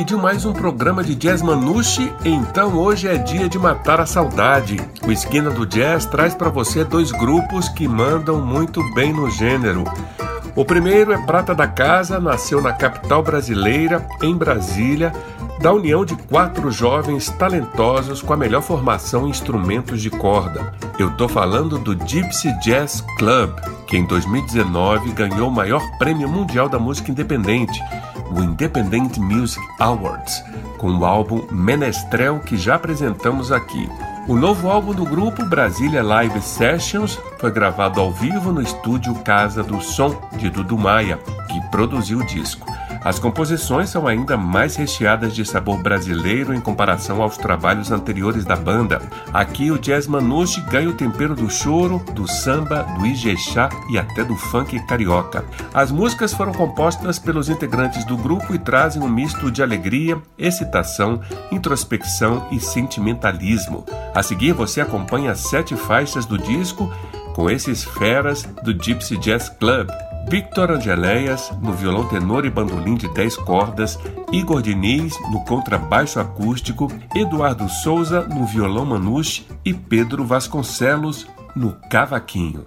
Pediu mais um programa de Jazz Manushi, então hoje é dia de matar a saudade. O Esquina do Jazz traz para você dois grupos que mandam muito bem no gênero. O primeiro é Prata da Casa, nasceu na capital brasileira, em Brasília, da união de quatro jovens talentosos com a melhor formação em instrumentos de corda. Eu tô falando do Gypsy Jazz Club, que em 2019 ganhou o maior prêmio mundial da música independente o Independent Music Awards, com o álbum Menestrel que já apresentamos aqui. O novo álbum do grupo, Brasília Live Sessions, foi gravado ao vivo no estúdio Casa do Som de Dudu Maia, que produziu o disco. As composições são ainda mais recheadas de sabor brasileiro em comparação aos trabalhos anteriores da banda. Aqui o jazz manouche ganha o tempero do choro, do samba, do ijexá e até do funk carioca. As músicas foram compostas pelos integrantes do grupo e trazem um misto de alegria, excitação, introspecção e sentimentalismo. A seguir você acompanha sete faixas do disco com esses feras do Gypsy Jazz Club. Victor Angeléias no violão tenor e bandolim de 10 cordas, Igor Diniz no contrabaixo acústico, Eduardo Souza no violão manouche e Pedro Vasconcelos no cavaquinho.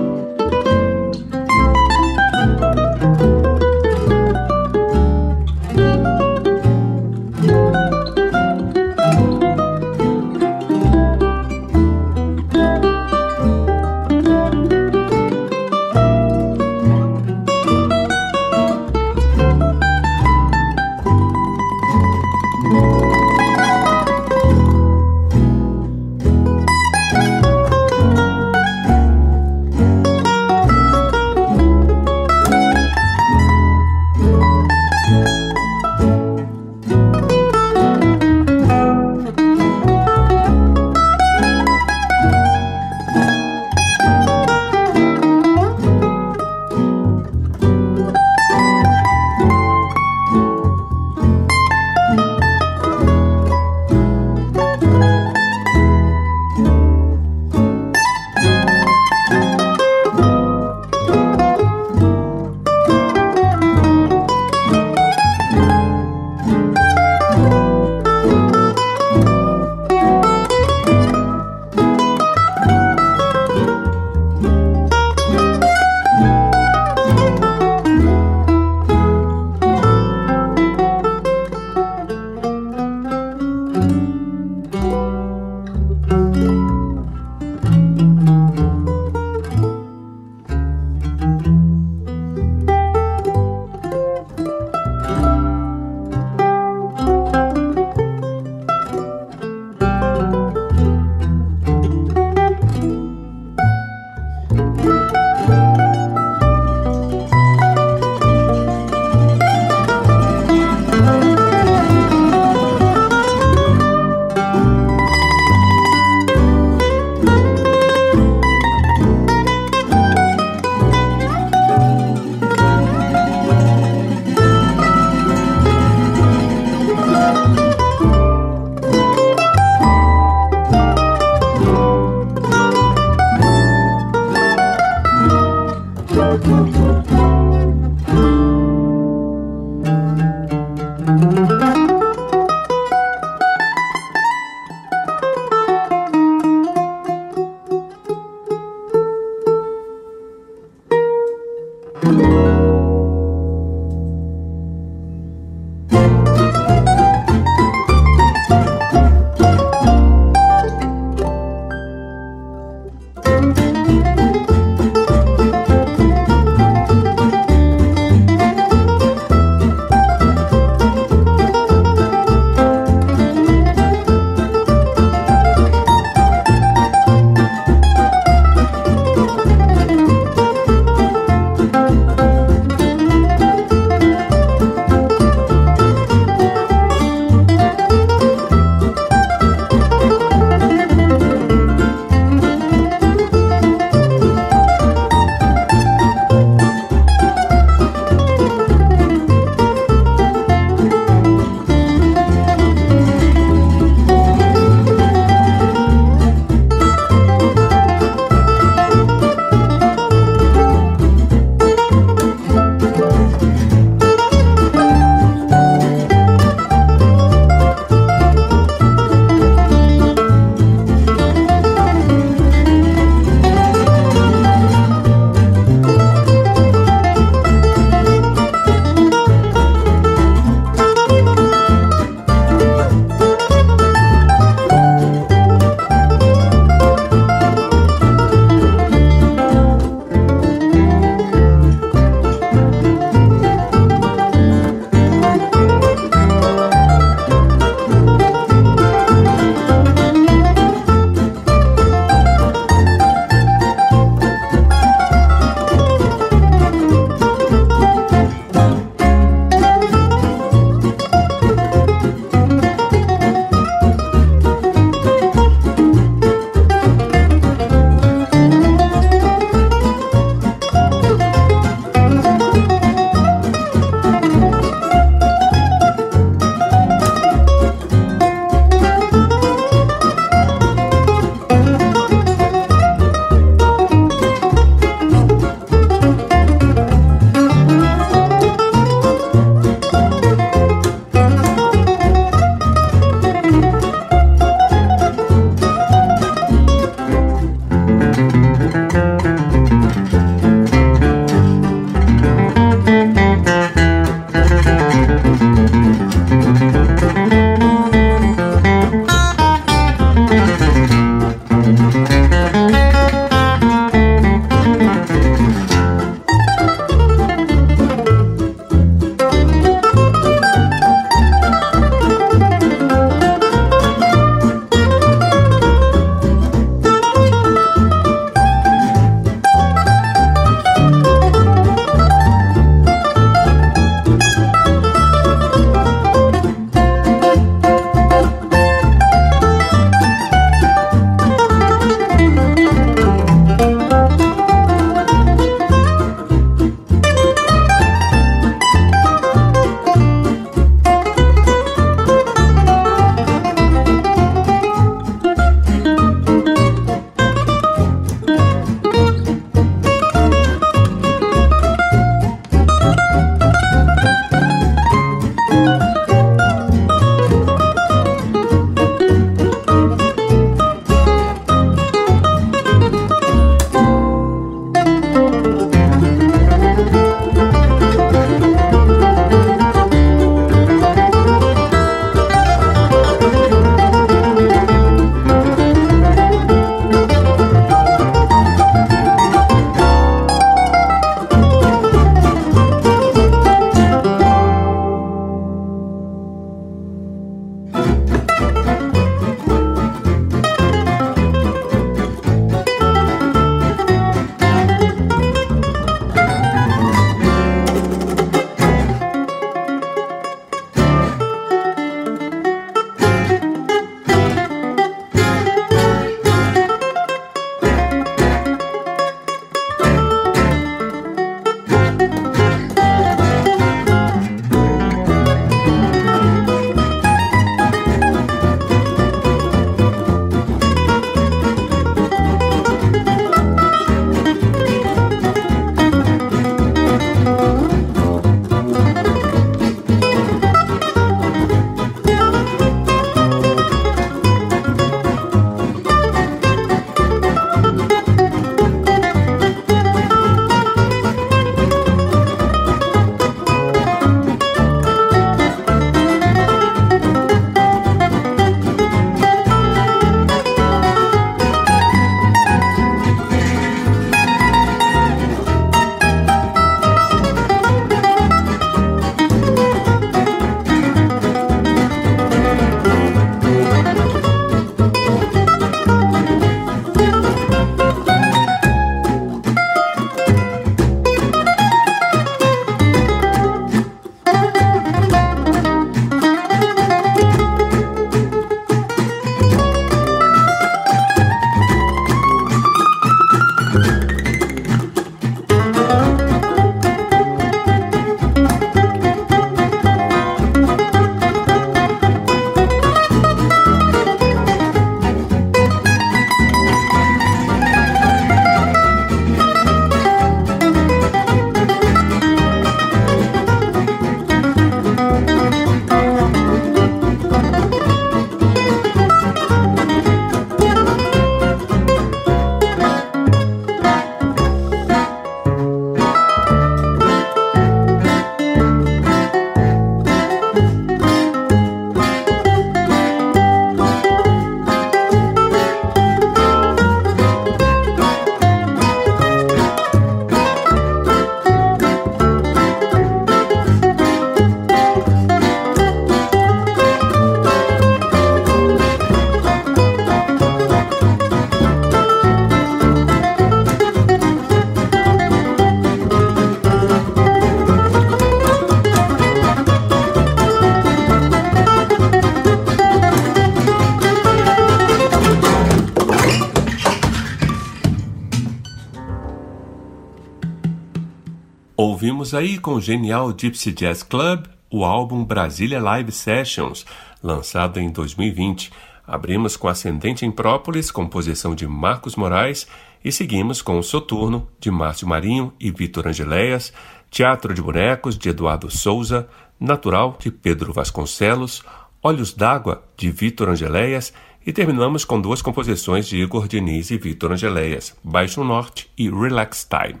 Ouvimos aí com o genial Gypsy Jazz Club o álbum Brasília Live Sessions, lançado em 2020. Abrimos com Ascendente em Própolis, composição de Marcos Moraes, e seguimos com o Soturno, de Márcio Marinho e Vitor Angeléias, Teatro de Bonecos, de Eduardo Souza, Natural, de Pedro Vasconcelos, Olhos d'Água, de Vitor Angeléias, e terminamos com duas composições de Igor Diniz e Vitor Angeléias, Baixo Norte e Relax Time.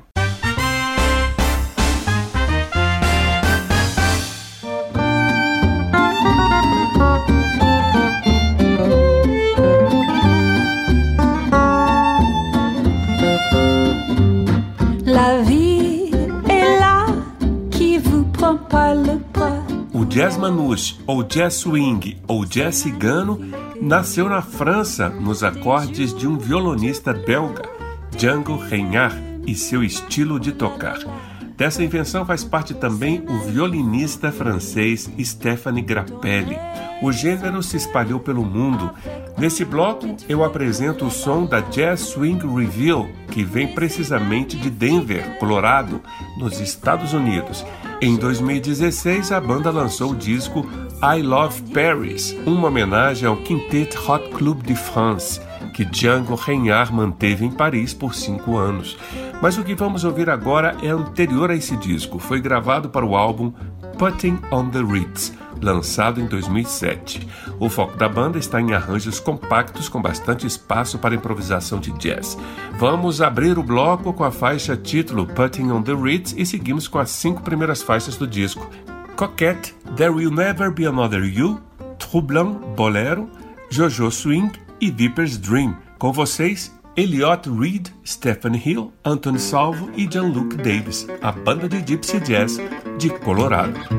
Jazz manouche, ou jazz swing, ou jazz cigano, nasceu na França nos acordes de um violonista belga, Django Reinhardt, e seu estilo de tocar. Dessa invenção faz parte também o violinista francês Stéphane Grappelli. O gênero se espalhou pelo mundo. Nesse bloco, eu apresento o som da Jazz Swing Reveal, que vem precisamente de Denver, Colorado, nos Estados Unidos. Em 2016, a banda lançou o disco I Love Paris, uma homenagem ao Quintet Hot Club de France, que Django Reinhardt manteve em Paris por cinco anos. Mas o que vamos ouvir agora é anterior a esse disco. Foi gravado para o álbum Putting on the Ritz, lançado em 2007. O foco da banda está em arranjos compactos com bastante espaço para improvisação de jazz. Vamos abrir o bloco com a faixa título Putting on the Ritz e seguimos com as cinco primeiras faixas do disco: Coquette, There Will Never Be Another You, Troublant, Bolero, Jojo Swing e Viper's Dream. Com vocês, Elliot Reed, Stephanie Hill, Anthony Salvo e Jean-Luc Davis, a banda de Gypsy Jazz de Colorado.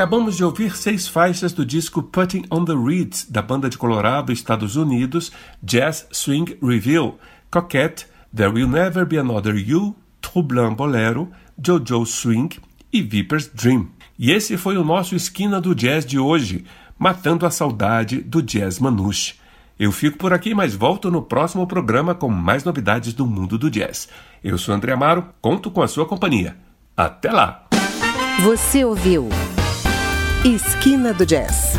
Acabamos de ouvir seis faixas do disco Putting on the Reeds, da banda de Colorado, Estados Unidos, Jazz Swing Review, Coquette, There Will Never Be Another You, Troublant Bolero, Jojo Swing e Viper's Dream. E esse foi o nosso Esquina do Jazz de hoje, matando a saudade do Jazz Manouche. Eu fico por aqui, mas volto no próximo programa com mais novidades do mundo do jazz. Eu sou André Amaro, conto com a sua companhia. Até lá! Você ouviu Esquina do Jazz